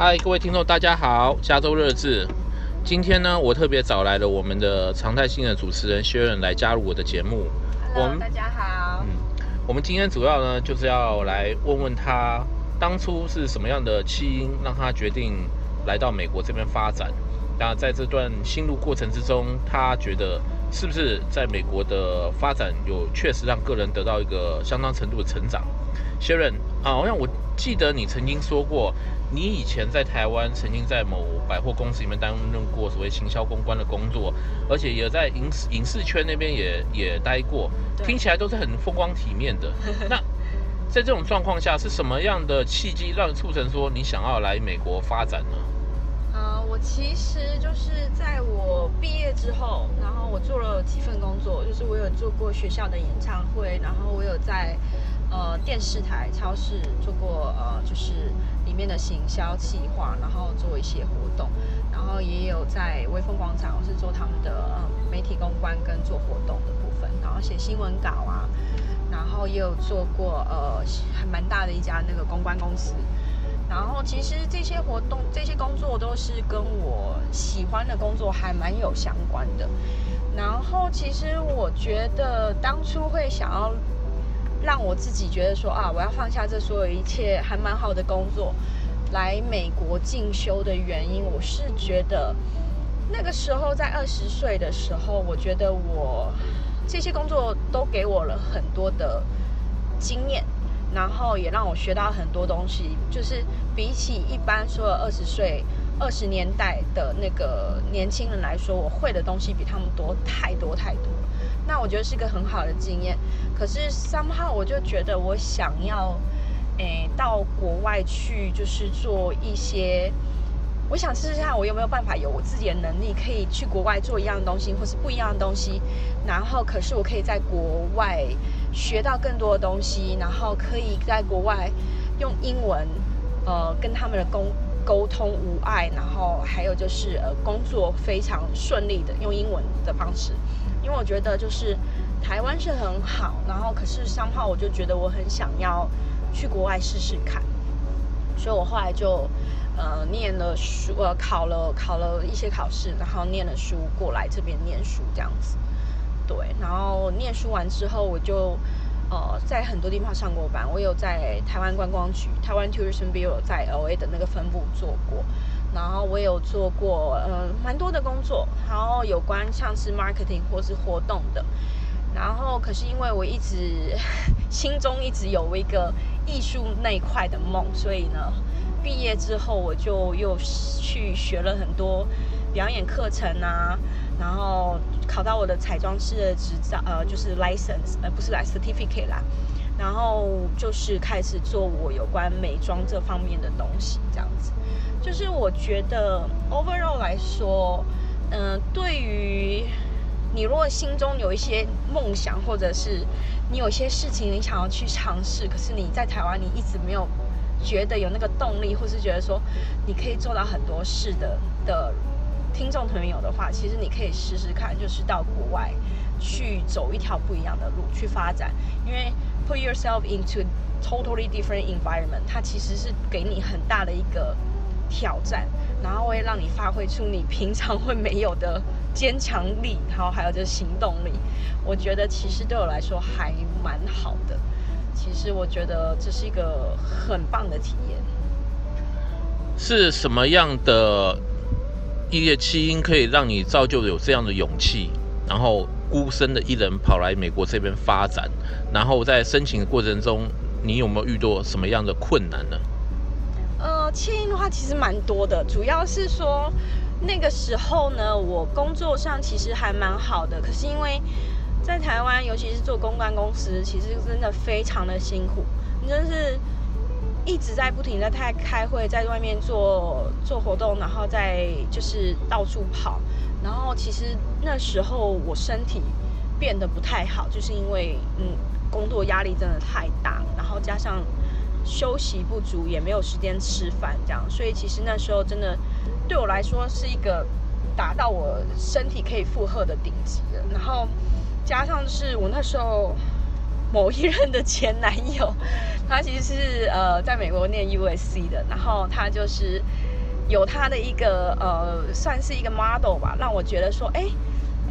嗨，各位听众，大家好，加州热志。今天呢，我特别找来了我们的常态性的主持人 Sharon 来加入我的节目。Hello, 我们大家好。嗯，我们今天主要呢，就是要来问问他，当初是什么样的起因，让他决定来到美国这边发展。那在这段心路过程之中，他觉得是不是在美国的发展有确实让个人得到一个相当程度的成长？Sharon 啊，好像我记得你曾经说过。你以前在台湾曾经在某百货公司里面担任过所谓行销公关的工作，而且也在影视影视圈那边也也待过，听起来都是很风光体面的。那在这种状况下，是什么样的契机让你促成说你想要来美国发展呢？呃，我其实就是在我毕业之后，然后我做了几份工作，就是我有做过学校的演唱会，然后我有在。呃，电视台、超市做过，呃，就是里面的行销企划，然后做一些活动，然后也有在微风广场，我是做他们的媒体公关跟做活动的部分，然后写新闻稿啊，然后也有做过呃还蛮大的一家那个公关公司，然后其实这些活动、这些工作都是跟我喜欢的工作还蛮有相关的，然后其实我觉得当初会想要。让我自己觉得说啊，我要放下这所有一切还蛮好的工作，来美国进修的原因，我是觉得那个时候在二十岁的时候，我觉得我这些工作都给我了很多的经验，然后也让我学到很多东西，就是比起一般说二十岁、二十年代的那个年轻人来说，我会的东西比他们多太多太多。那我觉得是个很好的经验，可是 somehow 我就觉得我想要，诶，到国外去，就是做一些，我想试试看我有没有办法有我自己的能力，可以去国外做一样东西，或是不一样的东西，然后可是我可以在国外学到更多的东西，然后可以在国外用英文，呃，跟他们的工沟通无碍，然后还有就是呃，工作非常顺利的用英文的方式。因为我觉得就是台湾是很好，然后可是商号我就觉得我很想要去国外试试看，所以我后来就呃念了书，呃考了考了一些考试，然后念了书过来这边念书这样子。对，然后念书完之后，我就呃在很多地方上过班，我有在台湾观光局台湾 Tourism Bureau 在 LA 的那个分部做过。然后我有做过呃蛮多的工作，然后有关像是 marketing 或是活动的，然后可是因为我一直心中一直有一个艺术那一块的梦，所以呢，毕业之后我就又去学了很多表演课程啊，然后考到我的彩妆师的执照，呃，就是 license，呃，不是来 certificate 啦，然后就是开始做我有关美妆这方面的东西，这样子。就是我觉得 overall 来说，嗯、呃，对于你如果心中有一些梦想，或者是你有些事情你想要去尝试，可是你在台湾你一直没有觉得有那个动力，或是觉得说你可以做到很多事的的听众朋友的话，其实你可以试试看，就是到国外去走一条不一样的路去发展，因为 put yourself into totally different environment，它其实是给你很大的一个。挑战，然后会让你发挥出你平常会没有的坚强力，然后还有就是行动力。我觉得其实对我来说还蛮好的。其实我觉得这是一个很棒的体验。是什么样的一个起因可以让你造就有这样的勇气，然后孤身的一人跑来美国这边发展？然后在申请的过程中，你有没有遇到什么样的困难呢？呃，起因的话其实蛮多的，主要是说那个时候呢，我工作上其实还蛮好的，可是因为在台湾，尤其是做公关公司，其实真的非常的辛苦，你真是一直在不停的在开会，在外面做做活动，然后再就是到处跑，然后其实那时候我身体变得不太好，就是因为嗯，工作压力真的太大，然后加上。休息不足，也没有时间吃饭，这样，所以其实那时候真的对我来说是一个达到我身体可以负荷的顶级的。然后加上是我那时候某一任的前男友，他其实是呃在美国念 USC 的，然后他就是有他的一个呃，算是一个 model 吧，让我觉得说，哎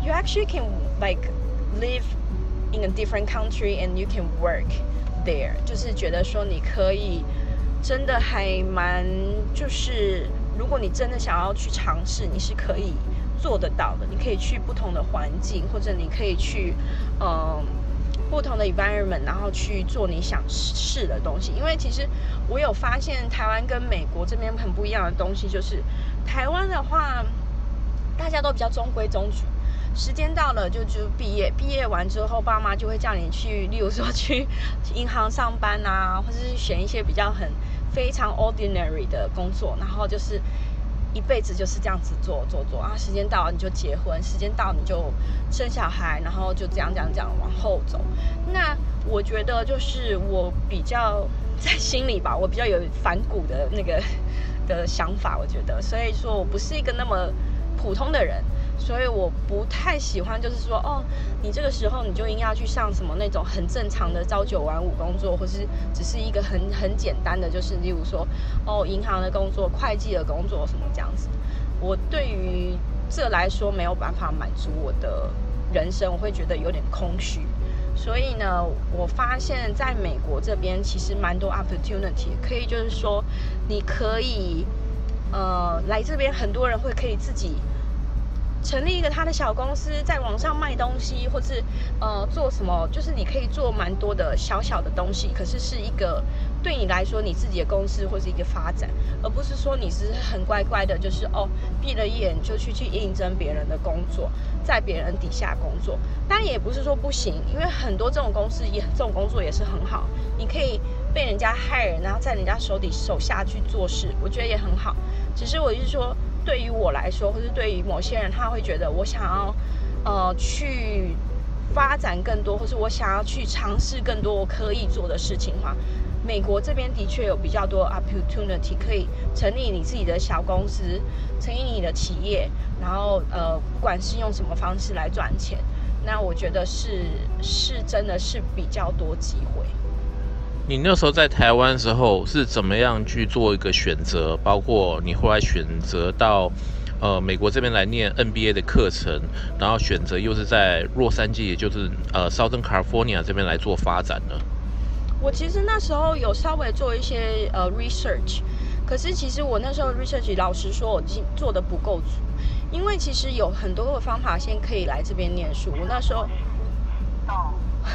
，you actually can like live in a different country and you can work there，就是觉得说你可以真的还蛮，就是如果你真的想要去尝试，你是可以做得到的，你可以去不同的环境，或者你可以去嗯。不同的 environment，然后去做你想试的东西。因为其实我有发现，台湾跟美国这边很不一样的东西，就是台湾的话，大家都比较中规中矩，时间到了就就毕业，毕业完之后，爸妈就会叫你去，例如说去 银行上班啊，或者是选一些比较很非常 ordinary 的工作，然后就是。一辈子就是这样子做做做啊！时间到你就结婚，时间到你就生小孩，然后就这样这样这样往后走。那我觉得就是我比较在心里吧，我比较有反骨的那个的想法，我觉得，所以说我不是一个那么普通的人。所以我不太喜欢，就是说，哦，你这个时候你就应该要去上什么那种很正常的朝九晚五工作，或是只是一个很很简单的，就是例如说，哦，银行的工作、会计的工作什么这样子。我对于这来说没有办法满足我的人生，我会觉得有点空虚。所以呢，我发现在美国这边其实蛮多 opportunity，可以就是说，你可以，呃，来这边很多人会可以自己。成立一个他的小公司，在网上卖东西，或是呃做什么，就是你可以做蛮多的小小的东西，可是是一个对你来说你自己的公司或是一个发展，而不是说你是很乖乖的，就是哦闭了眼就去去应征别人的工作，在别人底下工作。当然也不是说不行，因为很多这种公司也这种工作也是很好，你可以被人家害人然后在人家手底手下去做事，我觉得也很好。只是我就是说。对于我来说，或是对于某些人，他会觉得我想要，呃，去发展更多，或是我想要去尝试更多我可以做的事情的话，美国这边的确有比较多 opportunity 可以成立你自己的小公司，成立你的企业，然后呃，不管是用什么方式来赚钱，那我觉得是是真的是比较多机会。你那时候在台湾的时候是怎么样去做一个选择？包括你后来选择到呃美国这边来念 NBA 的课程，然后选择又是在洛杉矶，也就是呃 Southern California 这边来做发展呢？我其实那时候有稍微做一些呃 research，可是其实我那时候 research 老实说，我做的不够足，因为其实有很多的方法先可以来这边念书。我那时候。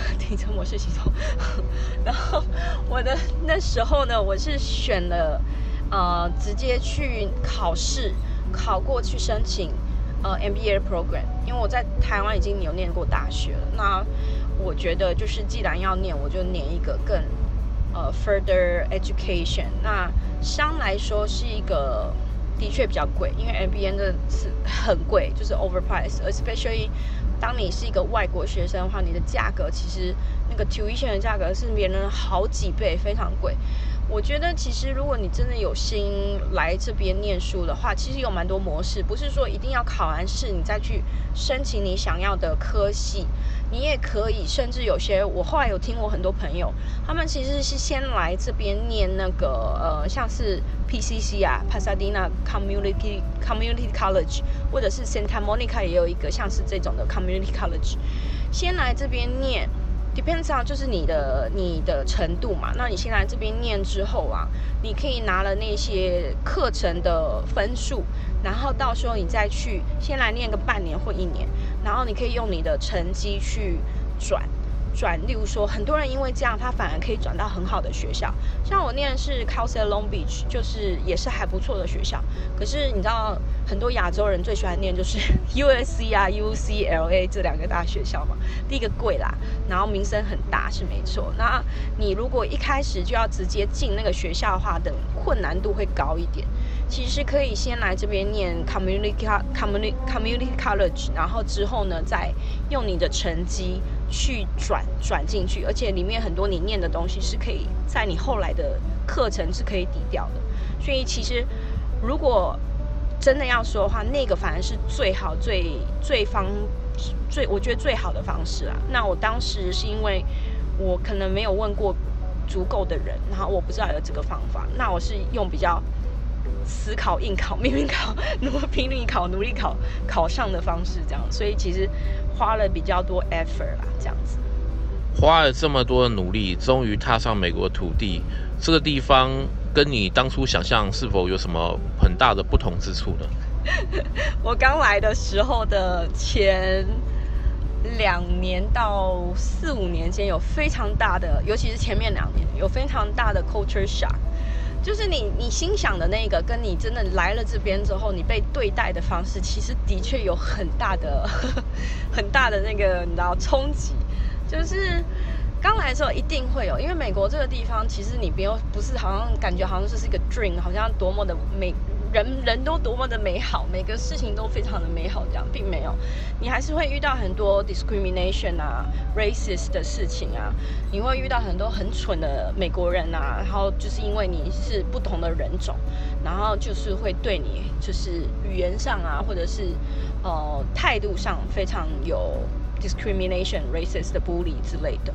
停车模式系统，然后我的那时候呢，我是选了，呃，直接去考试，考过去申请，呃，MBA program，因为我在台湾已经有念过大学了。那我觉得就是既然要念，我就念一个更，呃，further education。那相来说是一个的确比较贵，因为 MBA 的是很贵，就是 overpriced，especially。当你是一个外国学生的话，你的价格其实那个 tuition 的价格是别人好几倍，非常贵。我觉得其实如果你真的有心来这边念书的话，其实有蛮多模式，不是说一定要考完试你再去申请你想要的科系，你也可以，甚至有些我后来有听过很多朋友，他们其实是先来这边念那个呃，像是 PCC 啊，Pasadena Community Community College，或者是 Santa Monica 也有一个像是这种的 Community College，先来这边念。Depends on 就是你的你的程度嘛，那你先来这边念之后啊，你可以拿了那些课程的分数，然后到时候你再去先来念个半年或一年，然后你可以用你的成绩去转。转，例如说，很多人因为这样，他反而可以转到很好的学校。像我念的是 Cal State Long Beach，就是也是还不错的学校。可是你知道，很多亚洲人最喜欢念就是 USC 啊、UCLA 这两个大学校嘛。第一个贵啦，然后名声很大是没错。那你如果一开始就要直接进那个学校的话，等困难度会高一点。其实可以先来这边念 communicate Community College，然后之后呢，再用你的成绩。去转转进去，而且里面很多你念的东西是可以在你后来的课程是可以抵掉的。所以其实如果真的要说的话，那个反而是最好、最最方、最我觉得最好的方式啦。那我当时是因为我可能没有问过足够的人，然后我不知道有这个方法，那我是用比较死考硬考、命运考、努拼命考、努力考考上的方式这样，所以其实花了比较多 effort 啦，这样子。花了这么多的努力，终于踏上美国土地，这个地方跟你当初想象是否有什么很大的不同之处呢？我刚来的时候的前两年到四五年间，有非常大的，尤其是前面两年，有非常大的 culture shock。就是你，你心想的那个，跟你真的来了这边之后，你被对待的方式，其实的确有很大的、很大的那个，你知道冲击。就是刚来的时候一定会有，因为美国这个地方，其实你不用，不是好像感觉好像这是一个 dream，好像多么的美。人人都多么的美好，每个事情都非常的美好，这样并没有，你还是会遇到很多 discrimination 啊，racist 的事情啊，你会遇到很多很蠢的美国人啊，然后就是因为你是不同的人种，然后就是会对你就是语言上啊，或者是呃态度上非常有 discrimination、racist 的 bully 之类的。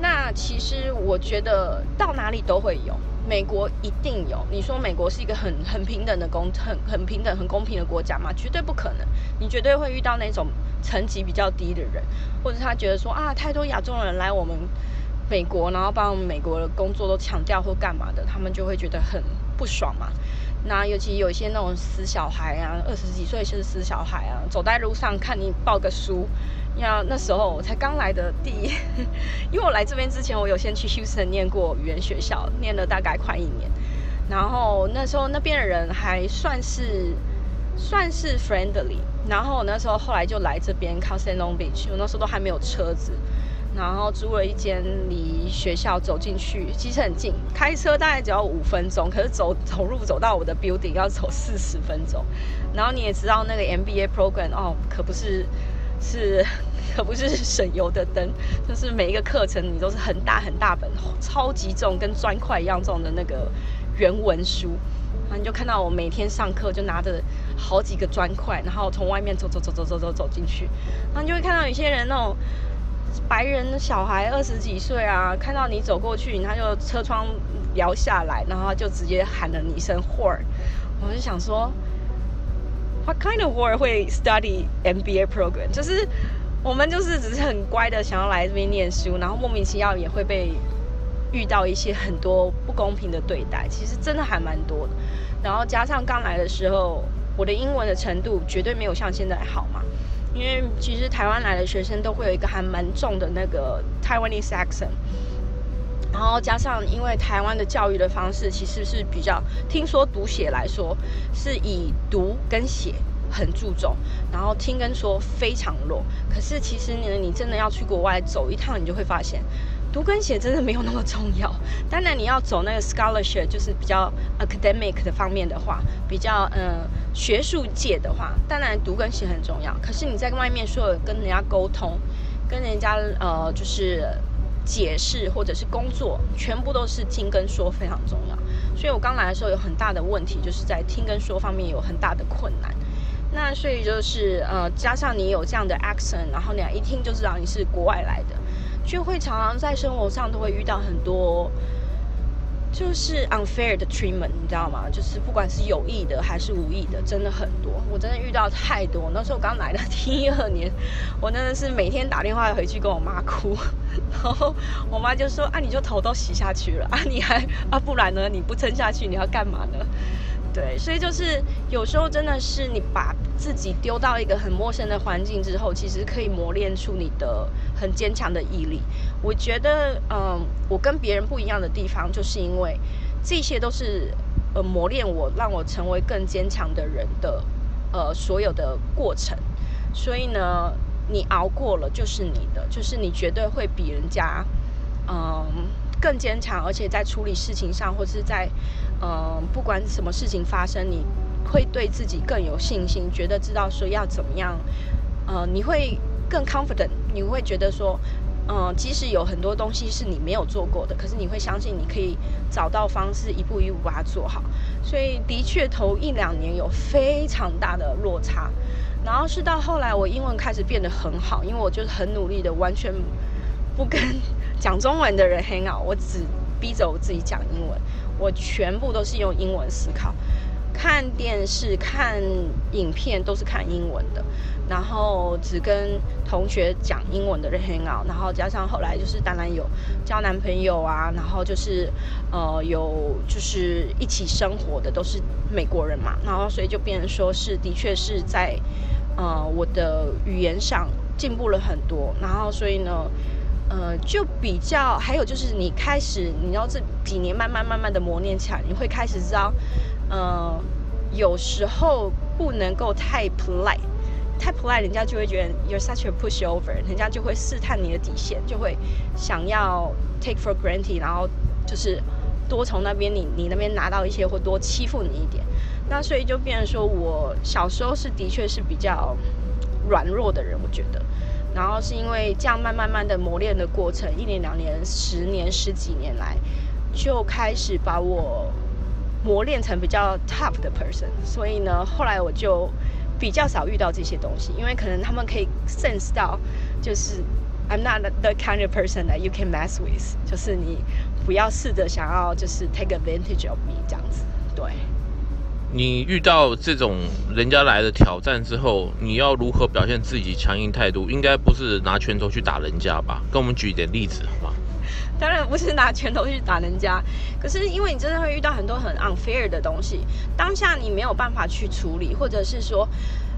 那其实我觉得到哪里都会有。美国一定有，你说美国是一个很很平等的公很很平等很公平的国家嘛？绝对不可能，你绝对会遇到那种层级比较低的人，或者他觉得说啊，太多亚洲人来我们美国，然后把我们美国的工作都抢掉或干嘛的，他们就会觉得很不爽嘛。那尤其有一些那种死小孩啊，二十几岁就是死小孩啊，走在路上看你抱个书。要那时候我才刚来的第一，因为我来这边之前，我有先去休斯顿念过语言学校，念了大概快一年。然后那时候那边的人还算是算是 friendly。然后那时候后来就来这边 Castleton LON Beach，我那时候都还没有车子，然后租了一间离学校走进去其实很近，开车大概只要五分钟，可是走走路走到我的 building 要走四十分钟。然后你也知道那个 MBA program 哦，可不是。是，可不是省油的灯，就是每一个课程你都是很大很大本，超级重，跟砖块一样重的那个原文书，然后你就看到我每天上课就拿着好几个砖块，然后从外面走走走走走走走进去，然后你就会看到有些人那种白人的小孩二十几岁啊，看到你走过去，他就车窗摇下来，然后就直接喊了你一声 “whore”，我就想说。What kind of word 会 study MBA program？就是我们就是只是很乖的想要来这边念书，然后莫名其妙也会被遇到一些很多不公平的对待，其实真的还蛮多的。然后加上刚来的时候，我的英文的程度绝对没有像现在好嘛，因为其实台湾来的学生都会有一个还蛮重的那个 Taiwanese accent。然后加上，因为台湾的教育的方式其实是比较，听说读写来说是以读跟写很注重，然后听跟说非常弱。可是其实呢，你真的要去国外走一趟，你就会发现，读跟写真的没有那么重要。当然你要走那个 scholarship，就是比较 academic 的方面的话，比较嗯学术界的话，当然读跟写很重要。可是你在外面说跟人家沟通，跟人家呃就是。解释或者是工作，全部都是听跟说非常重要。所以我刚来的时候有很大的问题，就是在听跟说方面有很大的困难。那所以就是呃，加上你有这样的 accent，然后你一听就知道你是国外来的，就会常常在生活上都会遇到很多。就是 unfair 的 treatment，你知道吗？就是不管是有意的还是无意的，真的很多。我真的遇到太多。那时候我刚来的 第一二年，我真的是每天打电话回去跟我妈哭，然后我妈就说：“啊，你就头都洗下去了啊，你还啊，不然呢？你不撑下去，你要干嘛呢？”对，所以就是有时候真的是你把自己丢到一个很陌生的环境之后，其实可以磨练出你的很坚强的毅力。我觉得，嗯，我跟别人不一样的地方，就是因为这些都是呃磨练我，让我成为更坚强的人的呃所有的过程。所以呢，你熬过了就是你的，就是你绝对会比人家嗯更坚强，而且在处理事情上或是在。嗯，不管什么事情发生，你会对自己更有信心，觉得知道说要怎么样。呃，你会更 confident，你会觉得说，嗯，即使有很多东西是你没有做过的，可是你会相信你可以找到方式，一步一步把它做好。所以的确，头一两年有非常大的落差，然后是到后来我英文开始变得很好，因为我就是很努力的，完全不跟讲中文的人 hang out，我只逼着我自己讲英文。我全部都是用英文思考，看电视、看影片都是看英文的，然后只跟同学讲英文的人 hang out，然后加上后来就是当然有交男朋友啊，然后就是呃有就是一起生活的都是美国人嘛，然后所以就变成说是的确是在呃我的语言上进步了很多，然后所以呢。呃，就比较，还有就是你开始，你知道这几年慢慢慢慢的磨练起来，你会开始知道，呃，有时候不能够太 polite，太 polite，人家就会觉得 you're such a pushover，人家就会试探你的底线，就会想要 take for granted，然后就是多从那边你你那边拿到一些，或多欺负你一点。那所以就变成说我小时候是的确是比较软弱的人，我觉得。然后是因为这样慢慢慢的磨练的过程，一年两年、十年、十几年来，就开始把我磨练成比较 tough 的 person。所以呢，后来我就比较少遇到这些东西，因为可能他们可以 sense 到，就是 I'm not the kind of person that you can mess with，就是你不要试着想要就是 take advantage of me 这样子，对。你遇到这种人家来的挑战之后，你要如何表现自己强硬态度？应该不是拿拳头去打人家吧？跟我们举一点例子好吗？当然不是拿拳头去打人家，可是因为你真的会遇到很多很 unfair 的东西，当下你没有办法去处理，或者是说，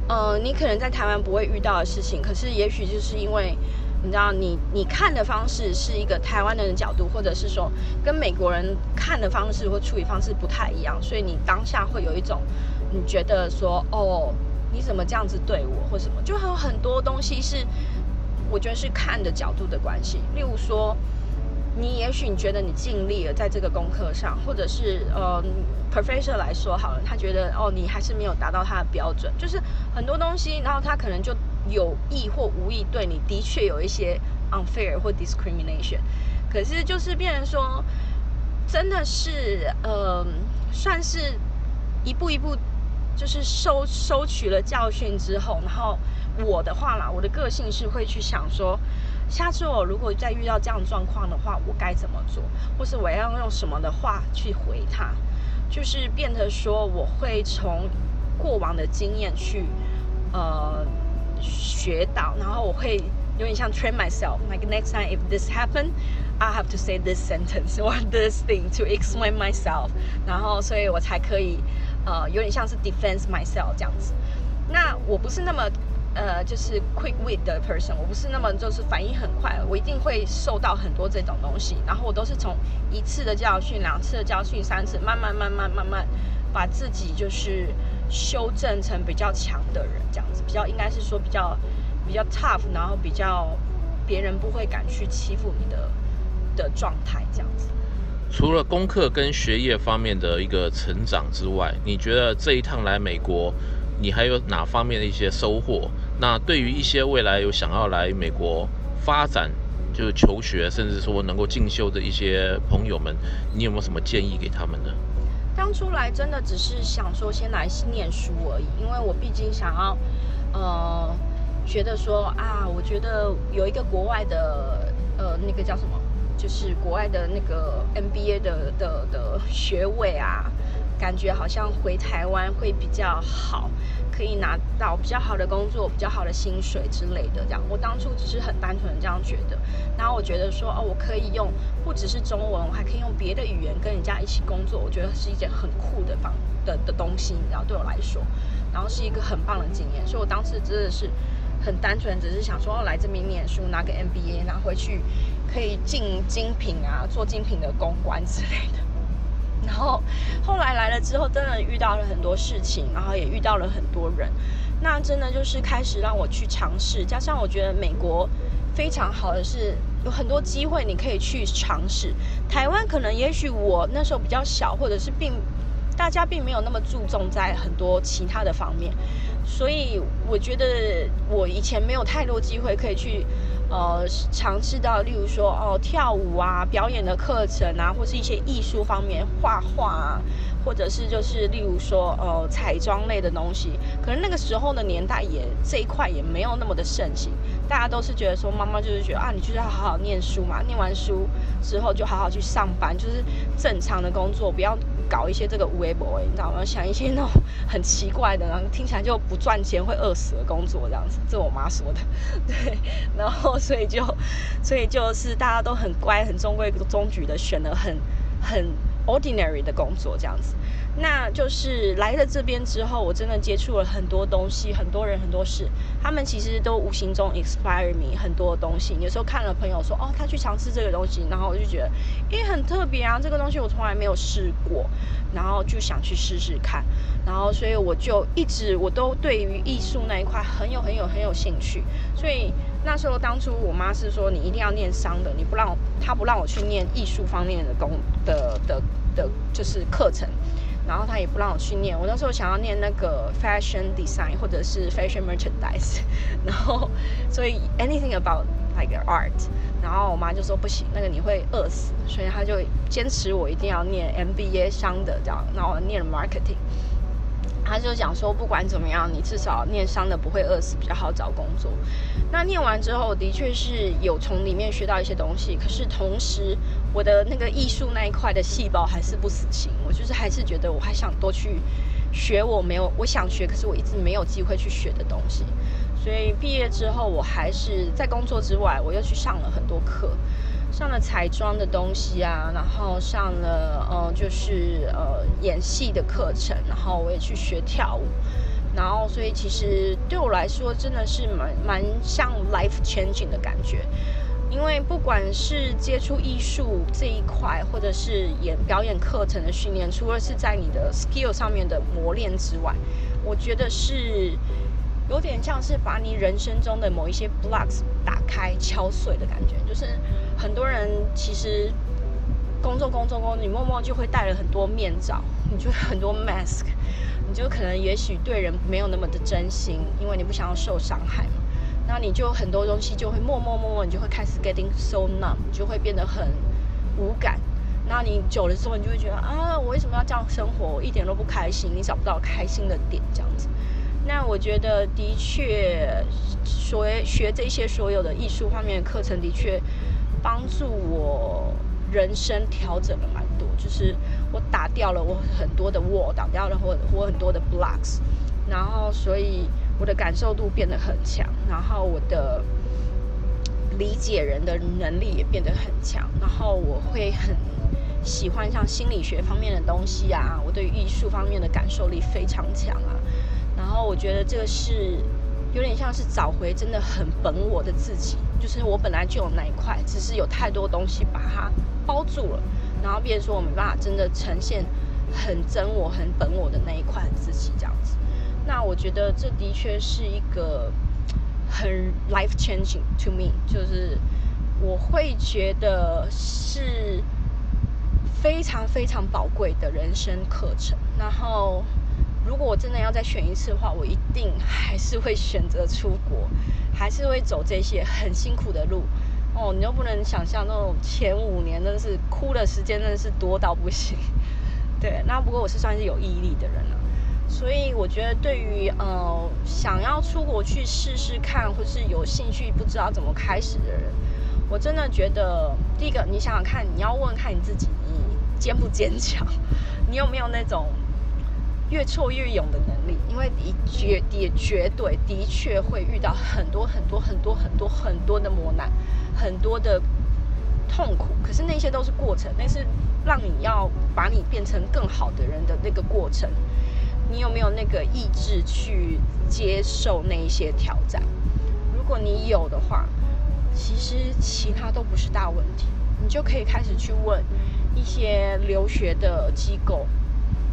呃，你可能在台湾不会遇到的事情，可是也许就是因为。你知道你，你看的方式是一个台湾人的角度，或者是说跟美国人看的方式或处理方式不太一样，所以你当下会有一种你觉得说，哦，你怎么这样子对我，或什么，就还有很多东西是我觉得是看的角度的关系。例如说，你也许你觉得你尽力了在这个功课上，或者是呃，professor 来说好了，他觉得哦，你还是没有达到他的标准，就是很多东西，然后他可能就。有意或无意对你的确有一些 unfair 或 discrimination，可是就是变成说，真的是呃，算是一步一步，就是收收取了教训之后，然后我的话啦，我的个性是会去想说，下次我如果再遇到这样状况的话，我该怎么做，或是我要用什么的话去回他，就是变得说我会从过往的经验去呃。学到，然后我会有点像 train myself，like next time if this happen, I have to say this sentence or this thing to explain myself，然后所以我才可以，呃，有点像是 defense myself 这样子。那我不是那么，呃，就是 quick wit 的 person，我不是那么就是反应很快，我一定会受到很多这种东西，然后我都是从一次的教训、两次的教训、三次，慢慢、慢慢、慢慢把自己就是。修正成比较强的人，这样子比较应该是说比较比较 tough，然后比较别人不会敢去欺负你的的状态，这样子。除了功课跟学业方面的一个成长之外，你觉得这一趟来美国，你还有哪方面的一些收获？那对于一些未来有想要来美国发展，就是求学，甚至说能够进修的一些朋友们，你有没有什么建议给他们呢？当初来真的只是想说先来念书而已，因为我毕竟想要，呃，觉得说啊，我觉得有一个国外的，呃，那个叫什么，就是国外的那个 MBA 的的的学位啊。感觉好像回台湾会比较好，可以拿到比较好的工作、比较好的薪水之类的。这样，我当初只是很单纯的这样觉得。然后我觉得说，哦，我可以用不只是中文，我还可以用别的语言跟人家一起工作。我觉得是一件很酷的方的的东西，你知道，对我来说，然后是一个很棒的经验。所以我当时真的是很单纯，只是想说，哦，来这边念书，拿个 MBA，拿回去可以进精品啊，做精品的公关之类的。然后后来来了之后，真的遇到了很多事情，然后也遇到了很多人，那真的就是开始让我去尝试。加上我觉得美国非常好的是有很多机会你可以去尝试。台湾可能也许我那时候比较小，或者是并大家并没有那么注重在很多其他的方面，所以我觉得我以前没有太多机会可以去。呃，尝试到，例如说，哦，跳舞啊，表演的课程啊，或是一些艺术方面，画画啊，或者是就是，例如说，呃，彩妆类的东西，可能那个时候的年代也这一块也没有那么的盛行，大家都是觉得说，妈妈就是觉得啊，你就是要好好念书嘛，念完书之后就好好去上班，就是正常的工作，不要搞一些这个微博，你知道吗？想一些那种很奇怪的，然后听起来就不赚钱、会饿死的工作这样子，这我妈说的。对，然后所以就，所以就是大家都很乖、很中规中矩的选了很很 ordinary 的工作这样子。那就是来了这边之后，我真的接触了很多东西，很多人，很多事。他们其实都无形中 inspire me 很多东西。有时候看了朋友说，哦，他去尝试这个东西，然后我就觉得，诶，很特别啊，这个东西我从来没有试过，然后就想去试试看。然后所以我就一直我都对于艺术那一块很有很有很有兴趣。所以那时候当初我妈是说，你一定要念商的，你不让她不让我去念艺术方面的工的的的，就是课程。然后他也不让我去念，我那时候想要念那个 fashion design 或者是 fashion merchandise，然后所以 anything about like art，然后我妈就说不行，那个你会饿死，所以她就坚持我一定要念 MBA 商的这样，然后念了 marketing。他就讲说，不管怎么样，你至少念商的不会饿死，比较好找工作。那念完之后，的确是有从里面学到一些东西。可是同时，我的那个艺术那一块的细胞还是不死心，我就是还是觉得我还想多去学我没有我想学，可是我一直没有机会去学的东西。所以毕业之后，我还是在工作之外，我又去上了很多课。上了彩妆的东西啊，然后上了呃，就是呃演戏的课程，然后我也去学跳舞，然后所以其实对我来说真的是蛮蛮像 life changing 的感觉，因为不管是接触艺术这一块，或者是演表演课程的训练，除了是在你的 skill 上面的磨练之外，我觉得是。有点像是把你人生中的某一些 blocks 打开、敲碎的感觉，就是很多人其实工作、工作、工作，你默默就会戴了很多面罩，你就很多 mask，你就可能也许对人没有那么的真心，因为你不想要受伤害嘛。那你就很多东西就会默默默默，你就会开始 getting so numb，就会变得很无感。那你久了之后，你就会觉得啊，我为什么要这样生活？我一点都不开心，你找不到开心的点，这样子。那我觉得的确，学学这些所有的艺术方面的课程，的确帮助我人生调整了蛮多。就是我打掉了我很多的 wall，打掉了我我很多的 blocks，然后所以我的感受度变得很强，然后我的理解人的能力也变得很强，然后我会很喜欢像心理学方面的东西啊，我对艺术方面的感受力非常强啊。然后我觉得这个是有点像是找回真的很本我的自己，就是我本来就有那一块，只是有太多东西把它包住了，然后变成说我没办法真的呈现很真我、很本我的那一块自己这样子。那我觉得这的确是一个很 life changing to me，就是我会觉得是非常非常宝贵的人生课程。然后。如果我真的要再选一次的话，我一定还是会选择出国，还是会走这些很辛苦的路。哦，你又不能想象那种前五年真的是哭的时间真的是多到不行。对，那不过我是算是有毅力的人了，所以我觉得对于呃想要出国去试试看，或是有兴趣不知道怎么开始的人，我真的觉得第一个你想想看，你要问看你自己，你坚不坚强，你有没有那种。越挫越勇的能力，因为你绝也绝对的确会遇到很多很多很多很多很多的磨难，很多的痛苦。可是那些都是过程，那是让你要把你变成更好的人的那个过程。你有没有那个意志去接受那一些挑战？如果你有的话，其实其他都不是大问题，你就可以开始去问一些留学的机构。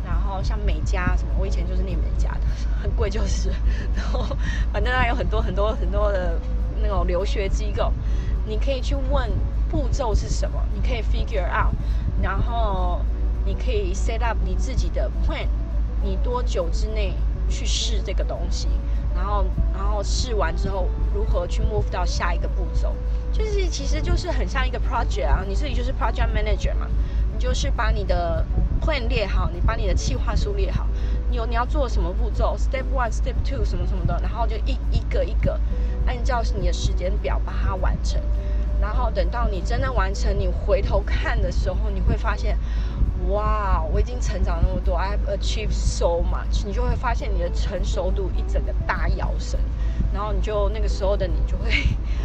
然后像美加什么，我以前就是念美加的，很贵就是。然后反正它有很多很多很多的那种留学机构，你可以去问步骤是什么，你可以 figure out，然后你可以 set up 你自己的 plan，你多久之内去试这个东西，然后然后试完之后如何去 move 到下一个步骤，就是其实就是很像一个 project 啊，你自己就是 project manager 嘛，就是把你的。plan 列好，你把你的计划书列好，你有你要做什么步骤，step one, step two 什么什么的，然后就一一个一个按照你的时间表把它完成，然后等到你真的完成，你回头看的时候，你会发现，哇，我已经成长那么多，I have achieved so much，你就会发现你的成熟度一整个大跃升，然后你就那个时候的你就会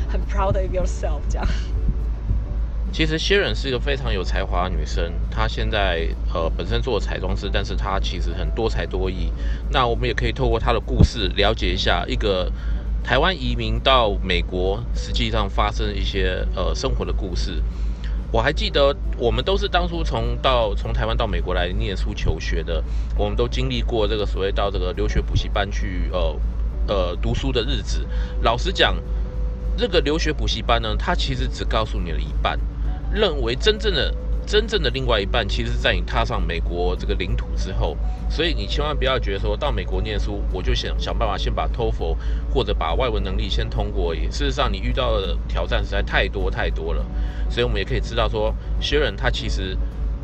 很 proud of yourself 这样。其实 Sharon 是一个非常有才华的女生，她现在呃本身做彩妆师，但是她其实很多才多艺。那我们也可以透过她的故事了解一下一个台湾移民到美国实际上发生一些呃生活的故事。我还记得我们都是当初从到从台湾到美国来念书求学的，我们都经历过这个所谓到这个留学补习班去呃呃读书的日子。老实讲，这个留学补习班呢，它其实只告诉你了一半。认为真正的真正的另外一半，其实在你踏上美国这个领土之后，所以你千万不要觉得说到美国念书，我就想想办法先把 TOEFL 或者把外文能力先通过。事实上，你遇到的挑战实在太多太多了。所以我们也可以知道说，Sharon 他其实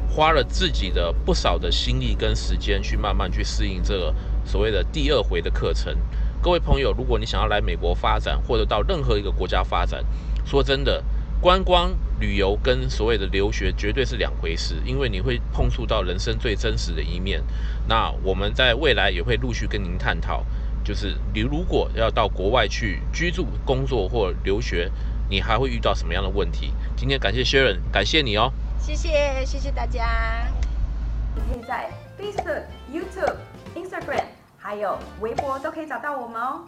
花了自己的不少的心力跟时间去慢慢去适应这个所谓的第二回的课程。各位朋友，如果你想要来美国发展，或者到任何一个国家发展，说真的。观光旅游跟所谓的留学绝对是两回事，因为你会碰触到人生最真实的一面。那我们在未来也会陆续跟您探讨，就是你如果要到国外去居住、工作或留学，你还会遇到什么样的问题？今天感谢 Sharon，感谢你哦。谢谢，谢谢大家。你可以在 Facebook、YouTube、Instagram 还有微博都可以找到我们哦。